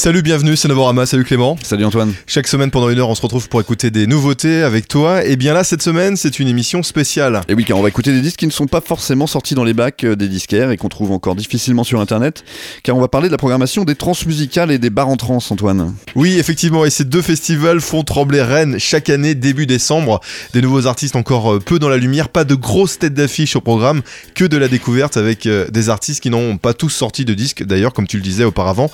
Salut, bienvenue, c'est Novorama, salut Clément. Salut Antoine. Chaque semaine pendant une heure, on se retrouve pour écouter des nouveautés avec toi. Et bien là, cette semaine, c'est une émission spéciale. Et oui, car on va écouter des disques qui ne sont pas forcément sortis dans les bacs euh, des disquaires et qu'on trouve encore difficilement sur internet. Car on va parler de la programmation des transmusicales et des bars en trans, Antoine. Oui, effectivement, et ces deux festivals font trembler Rennes chaque année début décembre. Des nouveaux artistes encore euh, peu dans la lumière, pas de grosses têtes d'affiche au programme, que de la découverte avec euh, des artistes qui n'ont pas tous sorti de disques, d'ailleurs, comme tu le disais auparavant.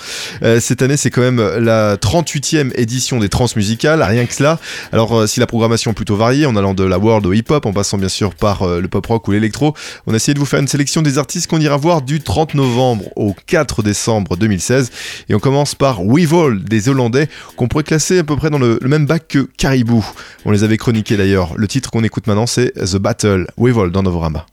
cette année, c'est quand même la 38e édition des Transmusicales, rien que cela. Alors, euh, si la programmation est plutôt variée, en allant de la world au hip-hop, en passant bien sûr par euh, le pop-rock ou l'électro, on a essayé de vous faire une sélection des artistes qu'on ira voir du 30 novembre au 4 décembre 2016. Et on commence par Weevil des Hollandais, qu'on pourrait classer à peu près dans le, même bac que Caribou. On les avait chroniqués d'ailleurs. Le titre qu'on écoute maintenant, c'est The Battle. Weevil dans Novorama.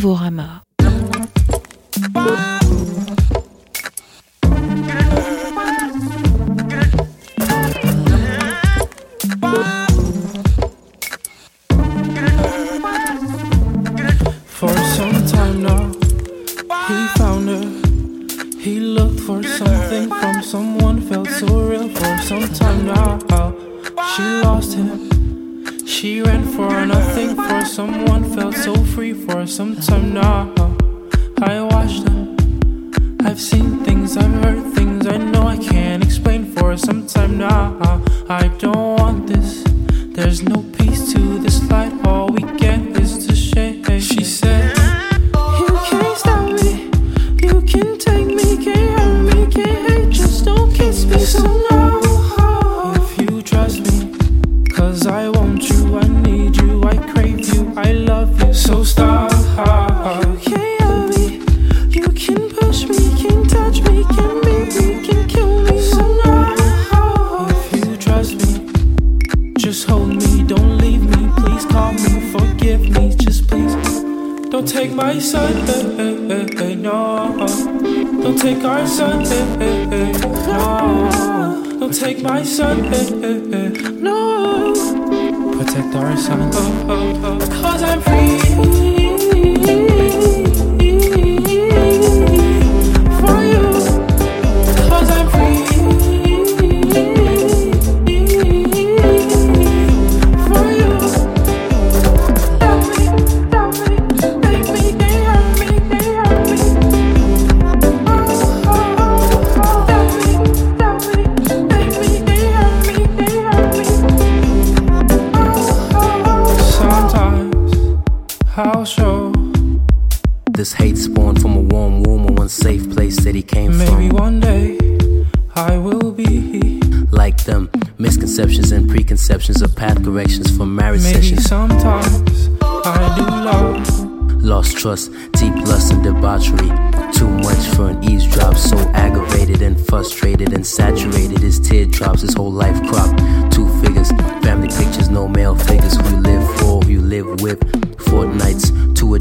Novorama.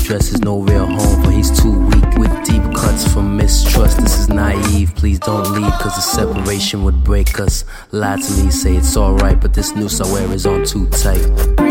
Two addresses, no real home, for he's too weak. With deep cuts from mistrust, this is naive. Please don't leave, cause the separation would break us. Lie to me, say it's alright, but this noose I wear is on too tight. for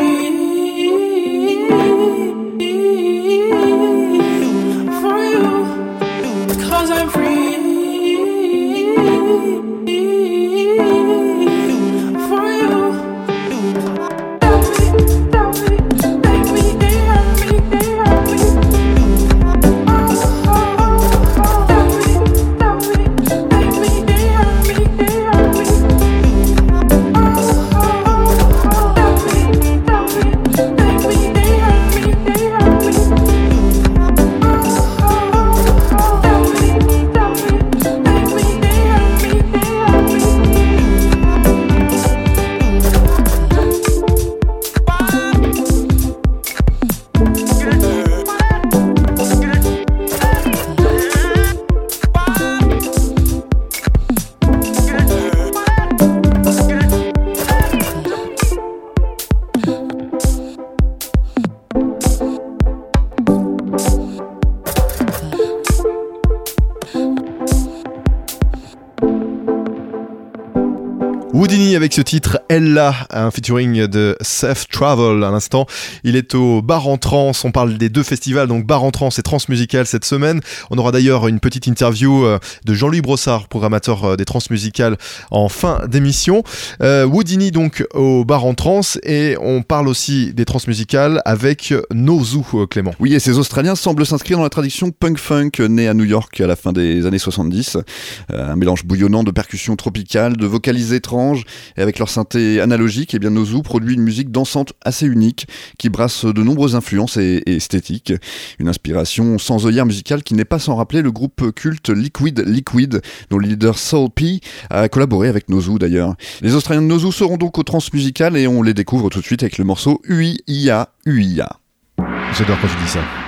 ce titre Ella, un featuring de Seth Travel à l'instant. Il est au Bar en Trans. On parle des deux festivals, donc Bar en Trans et Transmusical cette semaine. On aura d'ailleurs une petite interview euh, de Jean-Louis Brossard, programmateur euh, des Transmusicales, en fin d'émission. Euh, Houdini donc au Bar en Trans et on parle aussi des Transmusicales avec Nozu euh, Clément. Oui, et ces Australiens semblent s'inscrire dans la tradition punk-funk née à New York à la fin des années 70. Euh, un mélange bouillonnant de percussions tropicales, de vocalises étranges, et avec leur synthé analogique, et bien Nozu produit une musique dansante assez unique qui brasse de nombreuses influences et, et esthétiques. Une inspiration sans œillère musicale qui n'est pas sans rappeler le groupe culte Liquid Liquid, dont le leader Soul P a collaboré avec Nozu d'ailleurs. Les Australiens de Nozu seront donc au transmusical et on les découvre tout de suite avec le morceau UIA UIA. J'adore quand tu dis ça.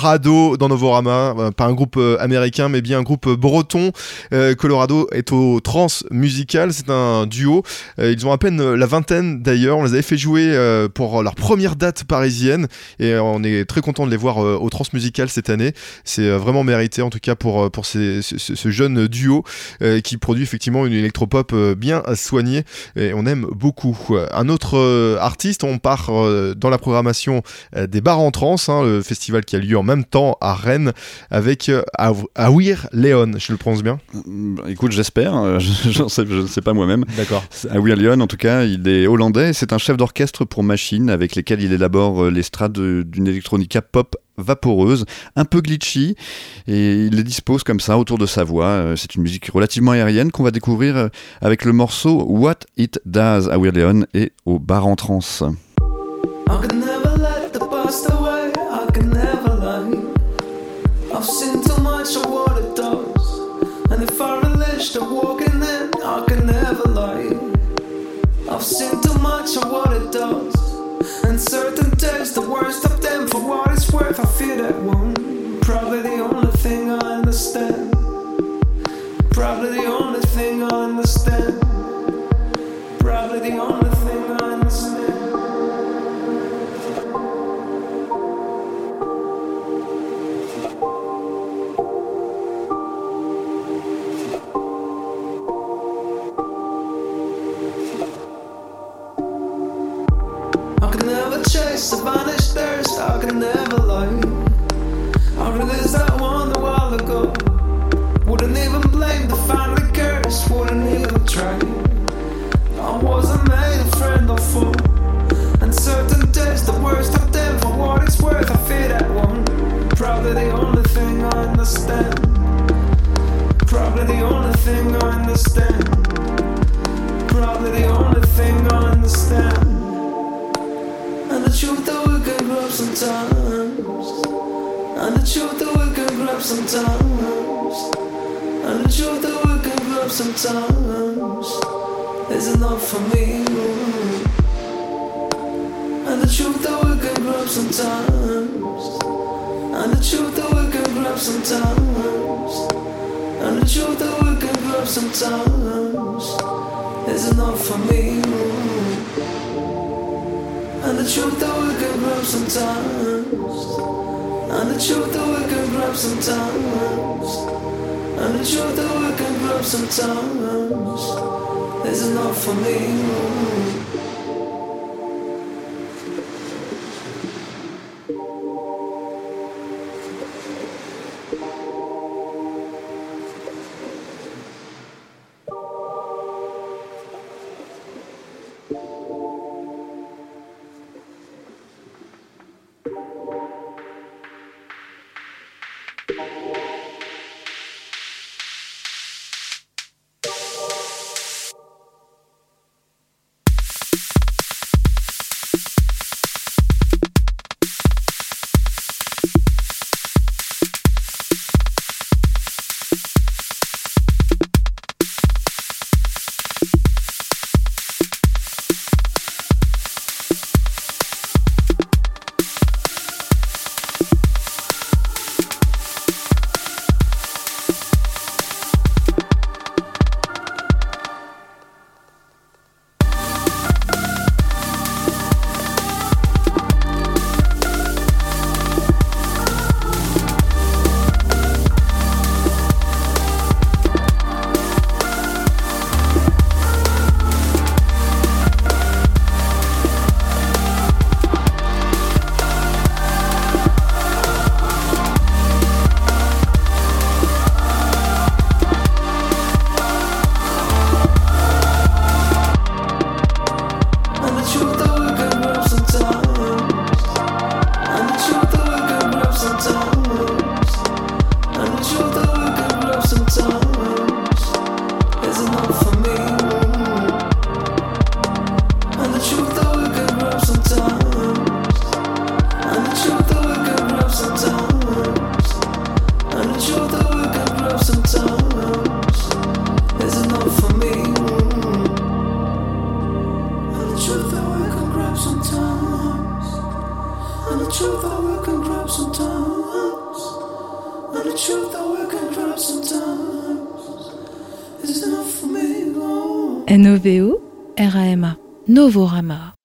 Colorado dans Novorama, euh, pas un groupe euh, américain mais bien un groupe euh, breton. Colorado est au trans musical, c'est un duo. Ils ont à peine la vingtaine d'ailleurs, on les avait fait jouer pour leur première date parisienne et on est très content de les voir au trans musical cette année. C'est vraiment mérité en tout cas pour, pour ce, jeune duo qui produit effectivement une électropop bien soignée et on aime beaucoup. Un autre artiste, on part dans la programmation des bars en trans, hein, le festival qui a lieu en même temps à Rennes avec euh, Awir Leon, je le prononce bien? Bah, Écoute, j'espère, euh, je j'en sais, je ne sais pas moi-même. D'accord. Will Lyon, en tout cas, il est hollandais. C'est un chef d'orchestre pour machines avec lesquels il élabore euh, les strats de- d'une électronica pop vaporeuse, un peu glitchy, et il les dispose comme ça autour de sa voix. C'est une musique relativement aérienne qu'on va découvrir avec le morceau What It Does à Will Leon et au bar en trance. Certain days, the worst of them, for what it's worth, I feel that one. Probably the only thing I understand. Probably the only thing I understand. Probably the only never chase a thirst. I can never lie. I realized that one a while ago. Wouldn't even blame the family curse. Wouldn't even try. I wasn't made a friend or foe. And certain days, the worst of them, for what it's worth, I feel that one. Probably the only thing I understand. Probably the only thing I understand. Probably the only thing I understand. Sometimes. And the truth that we can grab sometimes. And the truth that we can grab sometimes is enough for me. And the truth that we can grab sometimes. And the truth that we can grab sometimes. And the truth that we can grab sometimes is enough for me. The truth that we can grab sometimes. And the truth that we can grab sometimes. And the truth that we can grab sometimes is enough for me. Novorama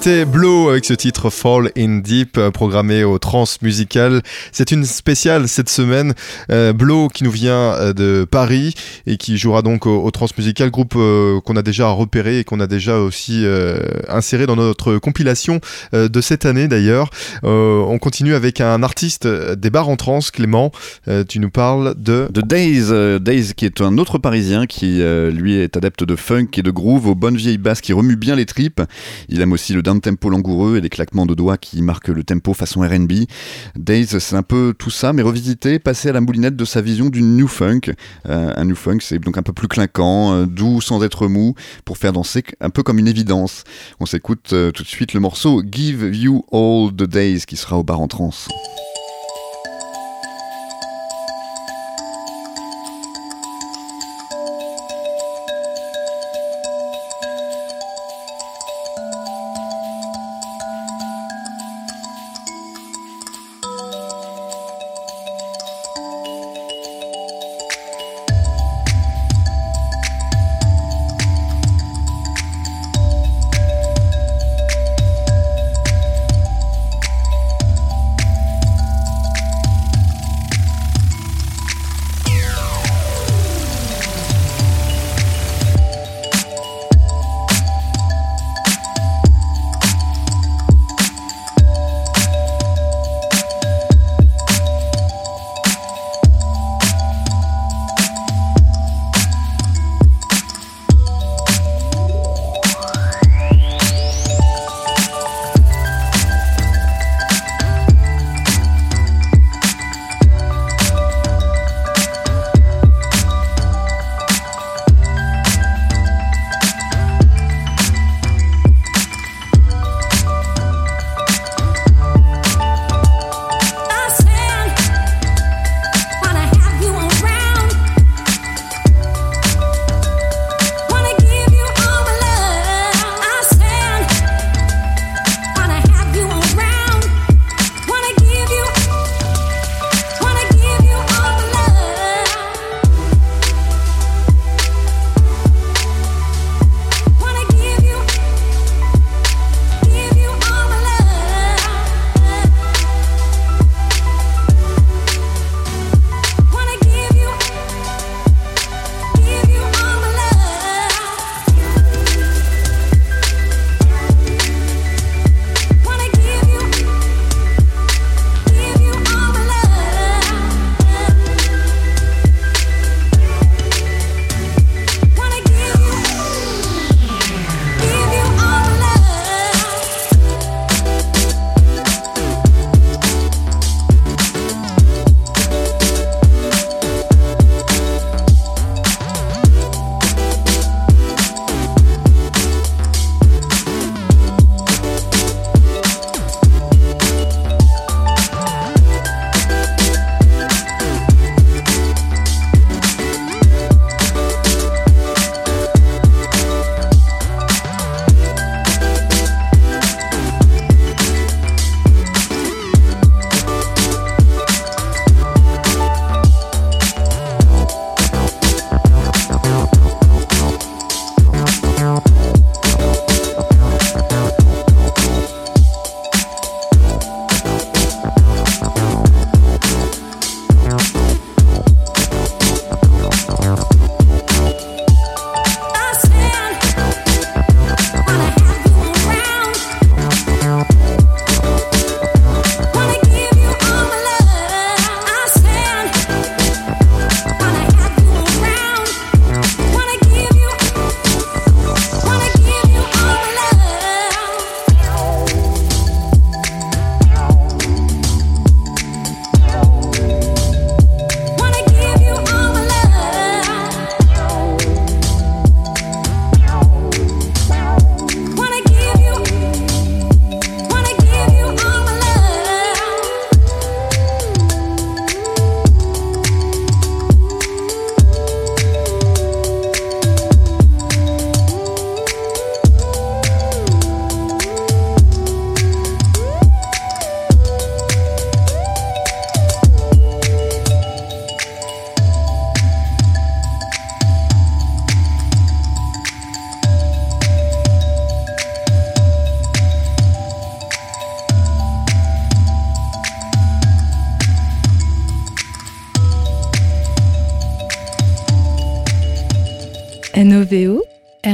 C'était Blow avec ce titre Fall in Deep euh, programmé au trans musical. C'est une spéciale cette semaine. Euh, Blow qui nous vient euh, de Paris et qui jouera donc au, au trans musical, groupe euh, qu'on a déjà repéré et qu'on a déjà aussi inséré dans notre compilation de cette année d'ailleurs. On continue avec un artiste des bars en trans, Clément. Tu nous parles de de Days, Days qui est un autre parisien qui lui est adepte de funk et de groove aux bonnes vieilles basses qui remuent bien les tripes. Il aime aussi le tempo langoureux et les claquements de doigts qui marquent le tempo façon R&B. Days c'est un peu tout ça mais revisité, passé à la moulinette de sa vision du new funk. Euh, un new funk c'est donc un peu plus clinquant, euh, doux sans être mou pour faire danser un peu comme une évidence. On s'écoute euh, tout de suite le morceau Give You All the Days qui sera au bar en trance.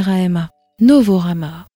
R-A-M-A. Novorama.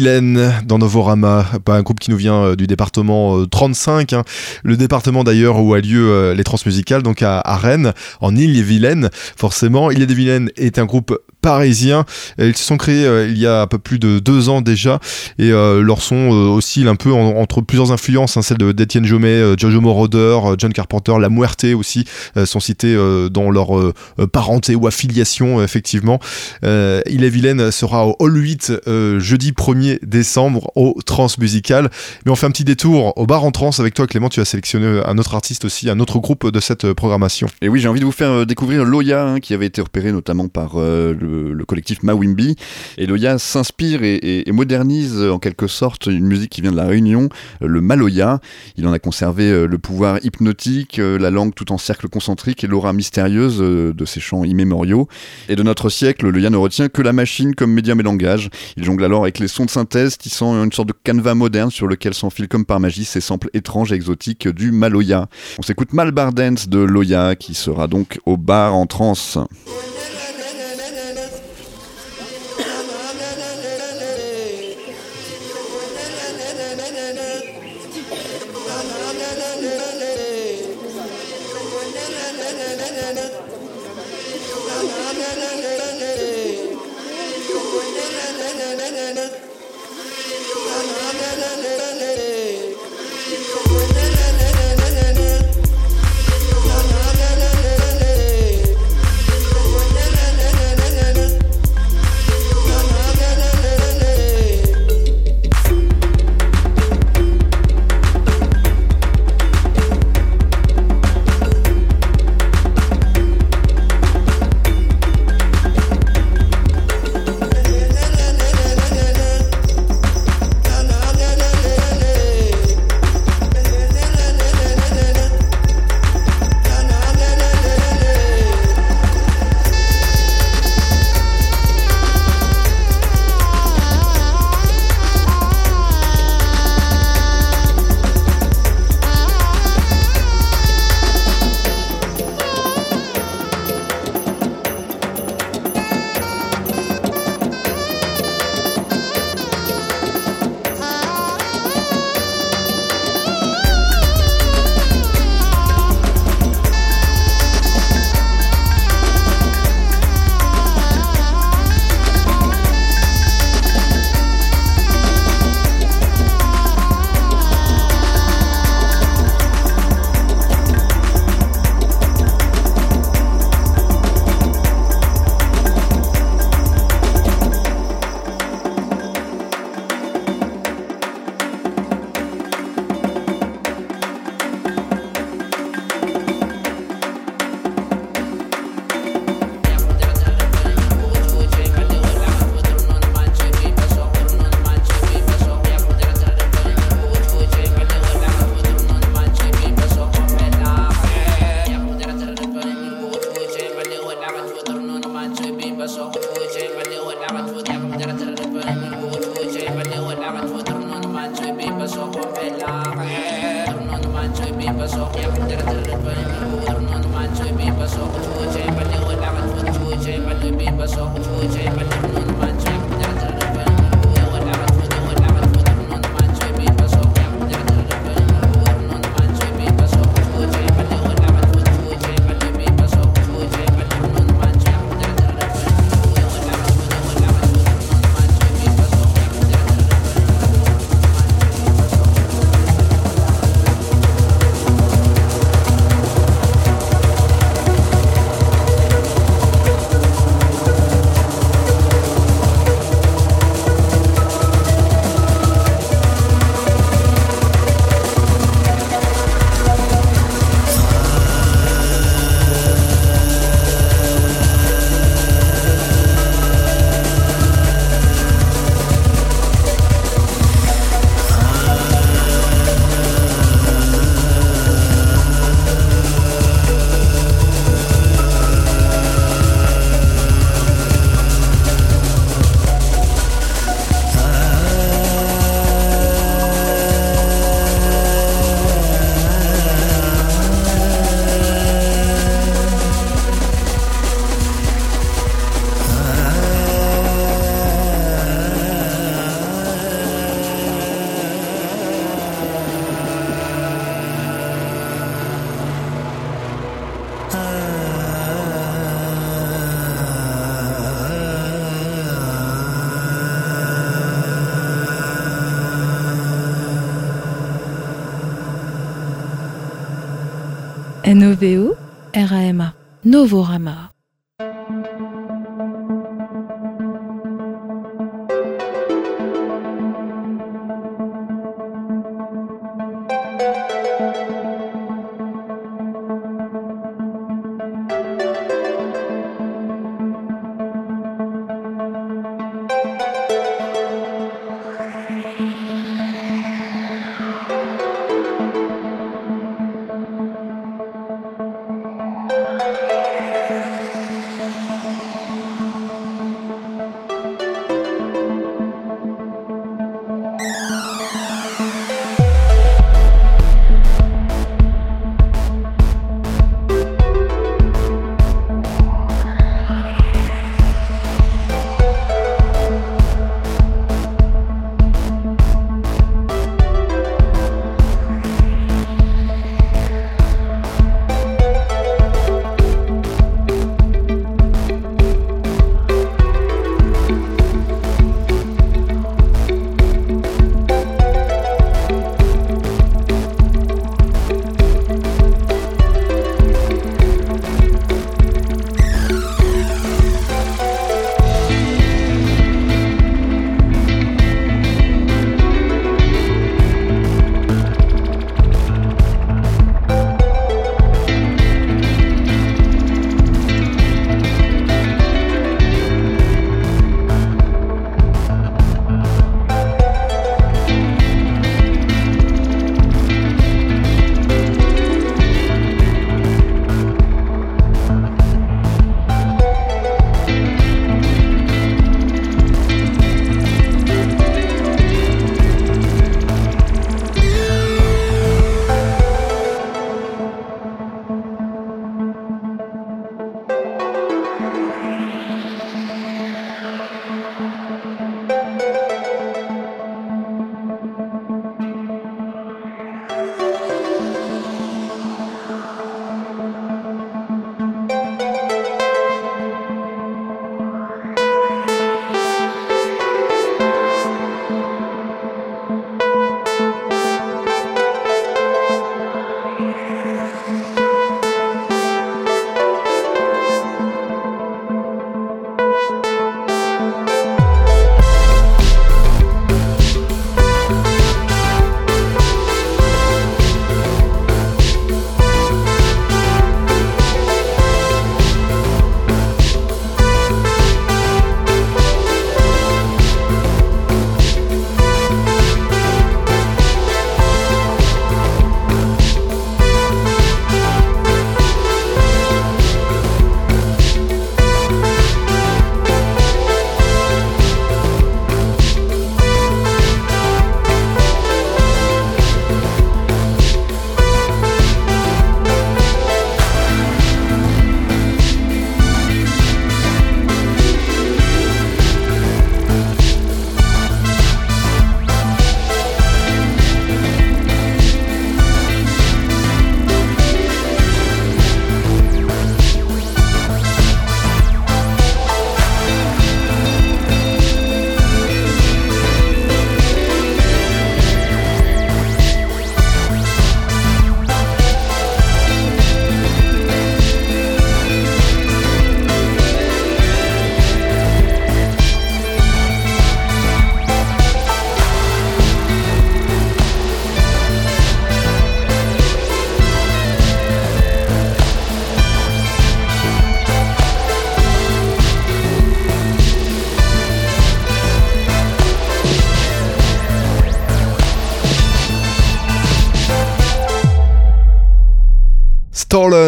Dans Novorama, pas un groupe qui nous vient euh, du département euh, 35, hein. le département d'ailleurs où a lieu euh, les transmusicales, donc à, à Rennes, en Île-et-Vilaine. Forcément, Île-et-Vilaine est un groupe parisien. Euh, Ils se sont créés euh, il y a un peu plus de deux ans déjà et euh, leur son euh, oscille un peu en- entre plusieurs influences, hein, celles de d'Étienne Jomet, euh, Jojo Moroder, euh, John Carpenter, La Muerte aussi euh, sont cités euh, dans leur euh, euh, parenté ou affiliation euh, effectivement. Euh, Il est vilaine sera au Hall 8 euh, jeudi 1er décembre au Transmusical. Mais on fait un petit détour au bar en trans avec toi Clément, tu as sélectionné un autre artiste aussi, un autre groupe de cette euh, programmation. Et oui, j'ai envie de vous faire euh, découvrir Loya, hein, qui avait été repéré notamment par euh, le, le collectif Mawimbi. Et Loya s'inspire et, modernise euh, en quelque sorte une musique qui vient de la Réunion, euh, le Maloya. Il en a conservé euh, le pouvoir hypnotique, la langue tout en cercle concentrique et l'aura mystérieuse de ses chants immémoriaux. Et de notre siècle, Loya ne retient que la machine comme médium et langage. Il jongle alors avec les sons de synthèse, tissant une sorte de canevas moderne sur lequel s'enfilent comme par magie ces samples étranges et exotiques du Maloya. On s'écoute Malbar Dance de Loya qui sera donc au bar en trance. RAMA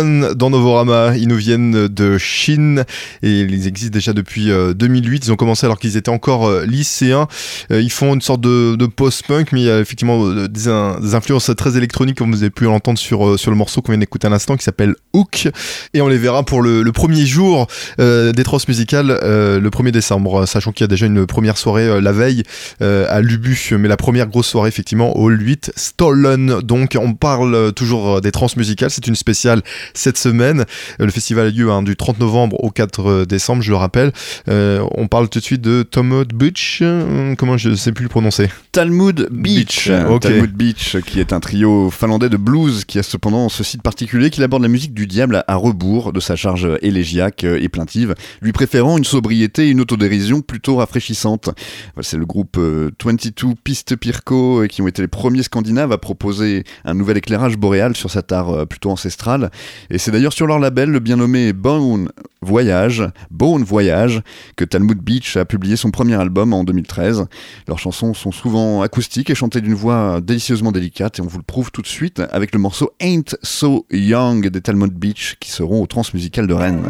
Dans Novorama. Ils nous viennent de Chine et ils existent déjà depuis euh, 2008. Ils ont commencé alors qu'ils étaient encore euh, lycéens. Euh, ils font une sorte de, post-punk, mais il y a effectivement euh, des, in- des influences très électroniques, comme vous avez pu l'entendre sur, euh, sur le morceau qu'on vient d'écouter à l'instant, qui s'appelle Hook. Et on les verra pour le, premier jour euh, des trosses musicales euh, le 1er décembre, sachant qu'il y a déjà une première soirée euh, la veille euh, à Lubu, mais la première grosse soirée effectivement au Hall 8 Stolen. Donc on parle euh, toujours euh, des trans musicales, c'est une spéciale cette semaine. Euh, le festival a lieu hein, du 30 novembre au 4 euh, décembre, je le rappelle. Euh, on parle tout de suite de Tomod Butch, comment je sais plus le prononcer. Talmud Beach. Talmud Beach, qui est un trio finlandais de blues qui a cependant ce site particulier qu'il aborde la musique du diable à- rebours de sa charge élégiaque et plaintive, lui préférant une sobriété et une autodérision plutôt rafraîchissante. Voilà, C'est le groupe euh, 22 Piste Pirco euh, qui ont été les premiers scandinaves à proposer un nouvel éclairage boréal sur cet art euh, plutôt ancestral. Et c'est d'ailleurs sur leur label, le bien nommé Bone Voyage, Bone Voyage, que Talmud Beach a publié son premier album en 2013. Leurs chansons sont souvent acoustiques et chantées d'une voix délicieusement délicate et on vous le prouve tout de suite avec le morceau Ain't So Young des Talmud Beach qui seront au Transmusical de Rennes.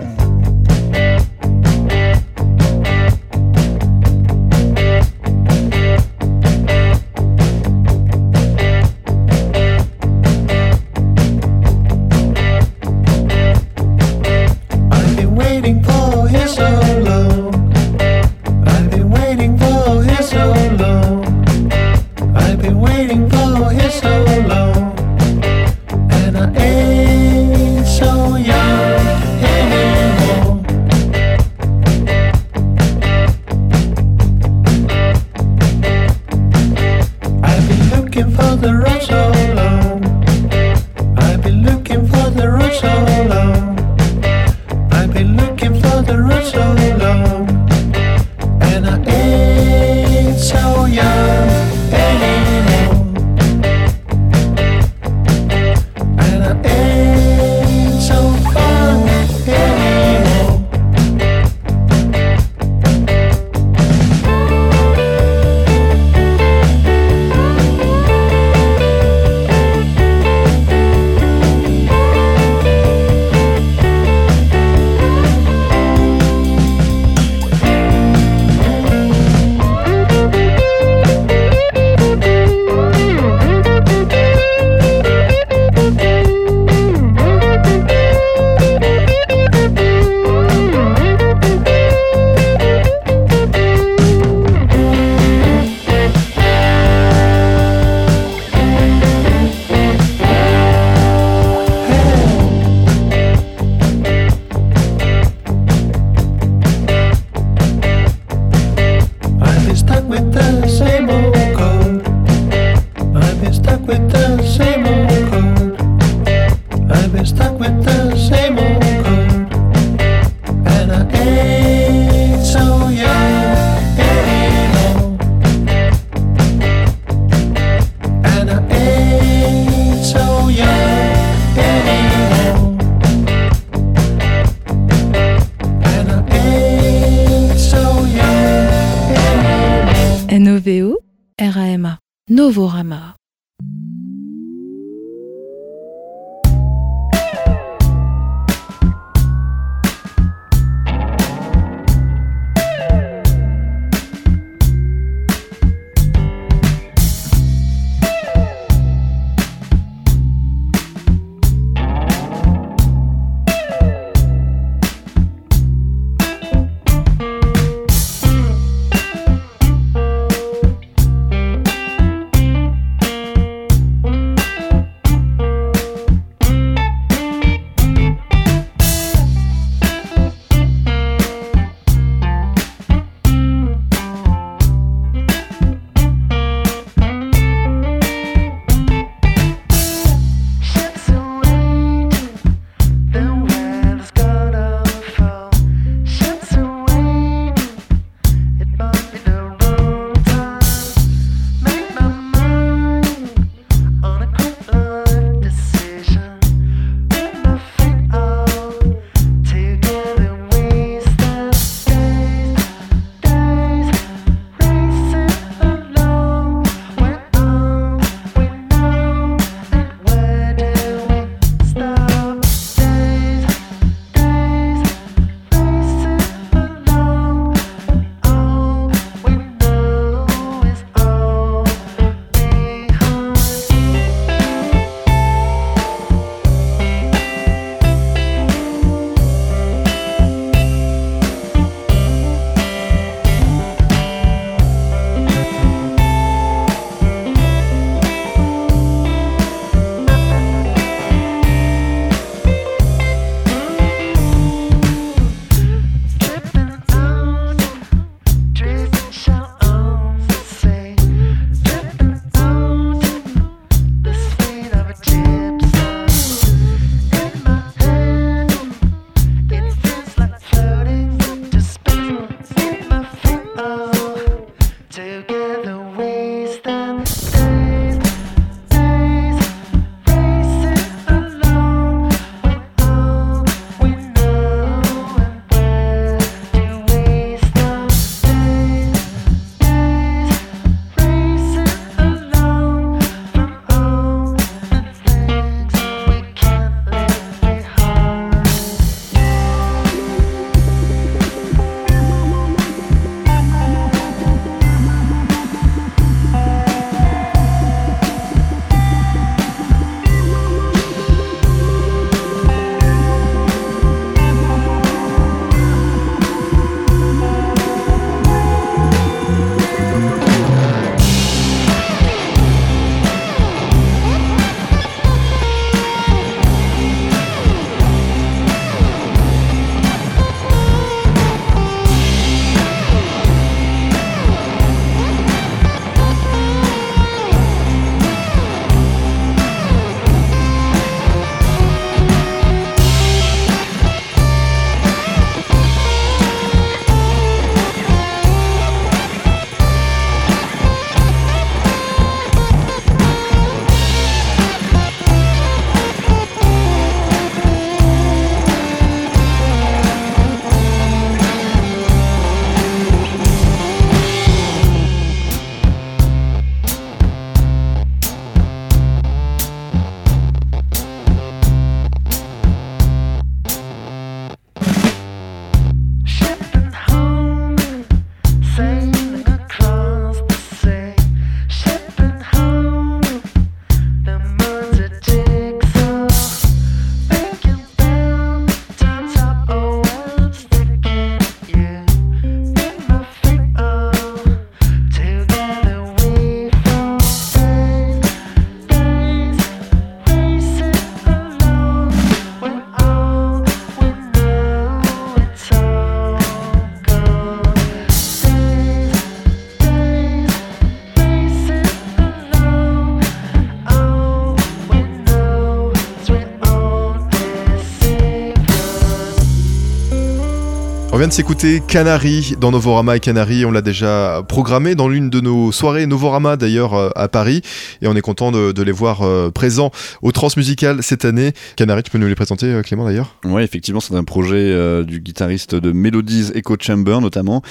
De s'écouter Canary dans Novorama et Canary. On l'a déjà programmé dans l'une de nos soirées Novorama d'ailleurs euh, à Paris. Et on est content de, les voir euh, présents au Transmusical cette année. Canary, tu peux nous les présenter euh, Clément d'ailleurs? Ouais, effectivement, c'est un projet du guitariste de Melodies Echo Chamber notamment.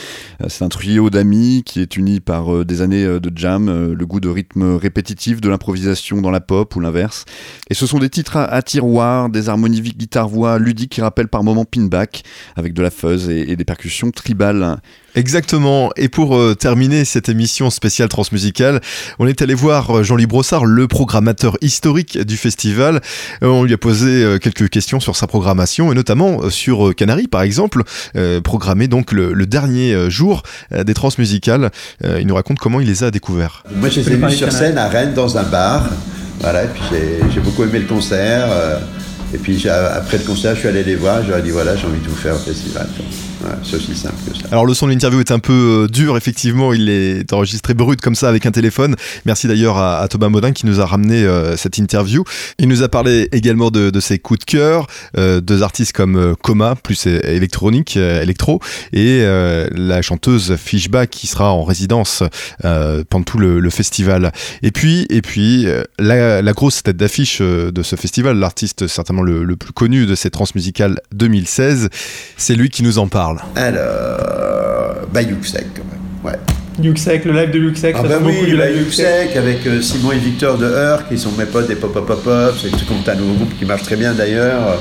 C'est un trio d'amis qui est uni par des années de jam, le goût de rythme répétitif, de l'improvisation dans la pop ou l'inverse. Et ce sont des titres à, à tiroir, des harmonies guitare-voix ludiques qui rappellent par moments Pinback, avec de la fuzz et, et des percussions tribales. Exactement. Et pour euh, terminer cette émission spéciale transmusicale, on est allé voir euh, Jean-Louis Brossard, le programmateur historique du festival. Euh, on lui a posé euh, quelques questions sur sa programmation et notamment euh, sur euh, Canary par exemple, euh, programmé donc le, le dernier euh, jour euh, des transmusicales. Euh, il nous raconte comment il les a découverts. Moi, je les ai vus sur scène à Rennes dans un bar. Voilà, et puis j'ai- j'ai beaucoup aimé le concert. euh, et puis j'ai- après le concert, je suis allé les voir. Ai dit voilà, j'ai envie de vous faire au festival. Alors le son de l'interview est un peu euh, dur, effectivement, il est enregistré brut comme ça avec un téléphone. Merci d'ailleurs à, Thomas Modin qui nous a ramené euh, cette interview. Il nous a parlé également de, ses coups de cœur, euh, deux artistes comme euh, Coma, plus électronique, électro, et la chanteuse Fishback qui sera en résidence pendant tout le, festival. Et puis, et puis la, grosse tête d'affiche de ce festival, l'artiste certainement le, le plus connu de ces transmusicales 2016, c'est lui qui nous en parle. Alors, bah Yuxek quand même. Ouais. Yuxek, le live de Yuxek, Ah ça bah fait beaucoup oui, du bah live Yuxek. Avec euh, Simon et Victor de Heur qui sont mes potes des Pop Pop Pop Pop. C'est tout comme un nouveau groupe qui marche très bien d'ailleurs. Euh,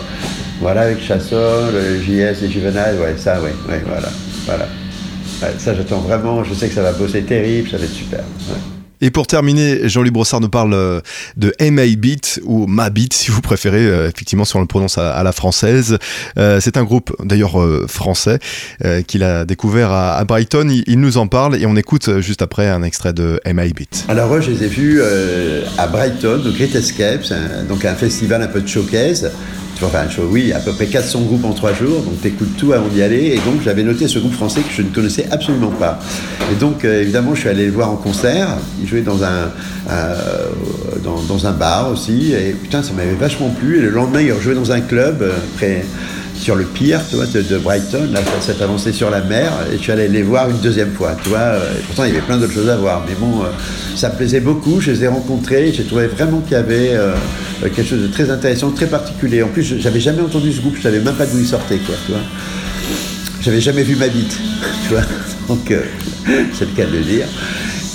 Voilà, avec Chassol, JS et Juvenal. Ouais, ça, ouais, ouais, voilà. voilà. Ouais, ça, j'attends vraiment. Je sais que ça va bosser terrible, ça va être super. ouais. Et pour terminer, Jean-Louis Brossard nous parle euh, de MA Beat ou Ma Beat si vous préférez, euh, effectivement si on le prononce à, la française. Euh, c'est un groupe d'ailleurs français qu'il a découvert à, Brighton. Il, nous en parle et on écoute juste après un extrait de MA Beat. Alors je les ai vus à Brighton, au Great Escape, donc un festival un peu de showcase. Enfin, show, oui, à peu près 400 groupes en 3 jours, donc t'écoutes tout avant d'y aller. Et donc j'avais noté ce groupe français que je ne connaissais absolument pas. Et donc euh, évidemment, je suis allé le voir en concert. Il jouait dans un, euh, dans, un bar aussi. Et putain, ça m'avait vachement plu. Et le lendemain, il rejouait dans un club, euh, près, sur le pier, de, Brighton, là, ça s'est sur la mer, et je suis allé les voir une deuxième fois, tu euh, pourtant, il y avait plein d'autres choses à voir, mais bon, euh, ça me plaisait beaucoup, je les ai rencontrés, j'ai trouvé vraiment qu'il y avait euh, quelque chose de très intéressant, très particulier. En plus, je- j'avais jamais entendu ce groupe, je savais même pas d'où il sortait, quoi. J'avais jamais vu ma bite, tu vois. Donc, c'est le cas de le dire.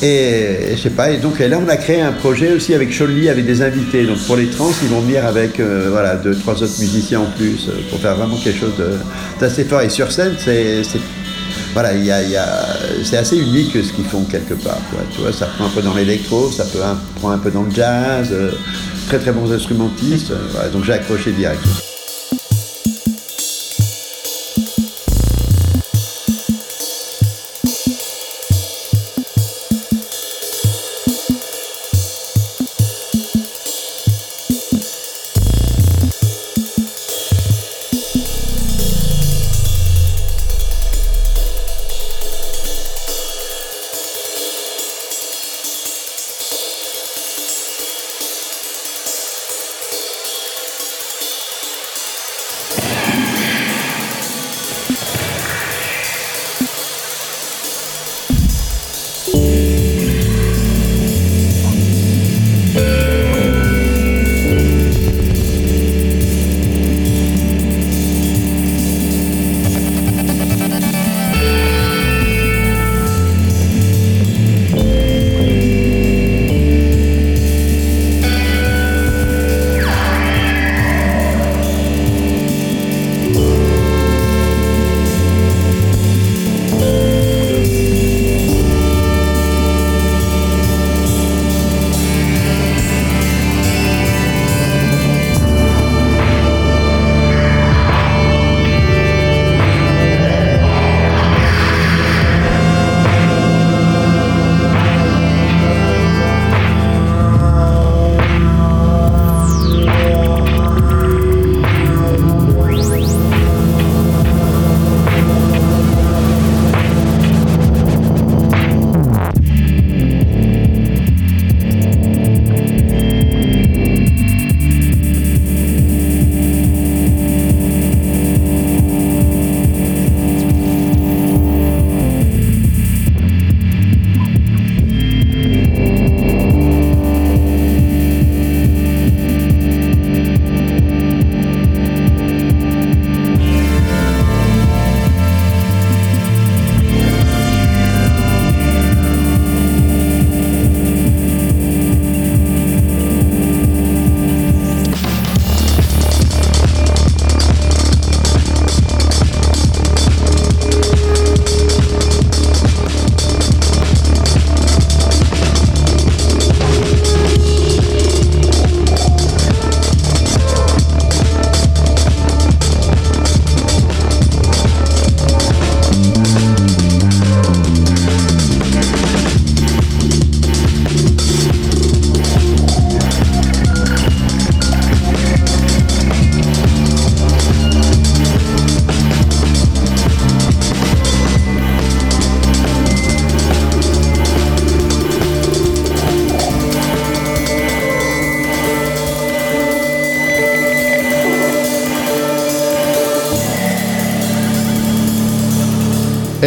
Et je sais pas, et donc là on a créé un projet aussi avec Cholly, avec des invités. Donc pour les trans, ils vont venir avec euh, voilà, deux, trois autres musiciens en plus euh, pour faire vraiment quelque chose d'assez fort. Et sur scène, c'est. Voilà, il y a, y a- c'est assez unique ce qu'ils font quelque part. quoi. Tu vois, ça prend un peu dans l'électro, ça peut un, prend un peu dans le jazz, euh, très très bons instrumentistes. euh, voilà, donc j'ai accroché direct.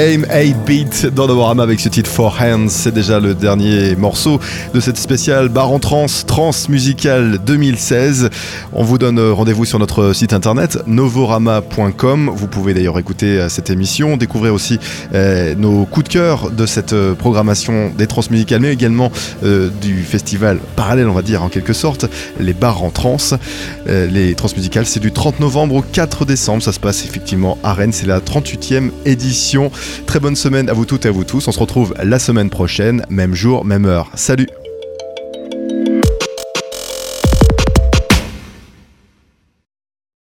Aim 8 Beat dans Novorama avec ce titre For Hands. C'est déjà le dernier morceau de cette spéciale bar en trans, trans musicale 2016. On vous donne rendez-vous sur notre site internet novorama.com. Vous pouvez d'ailleurs écouter euh, cette émission, découvrir aussi euh, nos coups de cœur de cette euh, programmation des trans musicales, mais également euh, du festival parallèle, on va dire en quelque sorte, les bars en trans. Euh, les trans musicales, c'est du 30 novembre au 4 décembre. Ça se passe effectivement à Rennes. C'est la 38e édition. Très bonne semaine à vous toutes et à vous tous. On se retrouve la semaine prochaine, même jour, même heure. Salut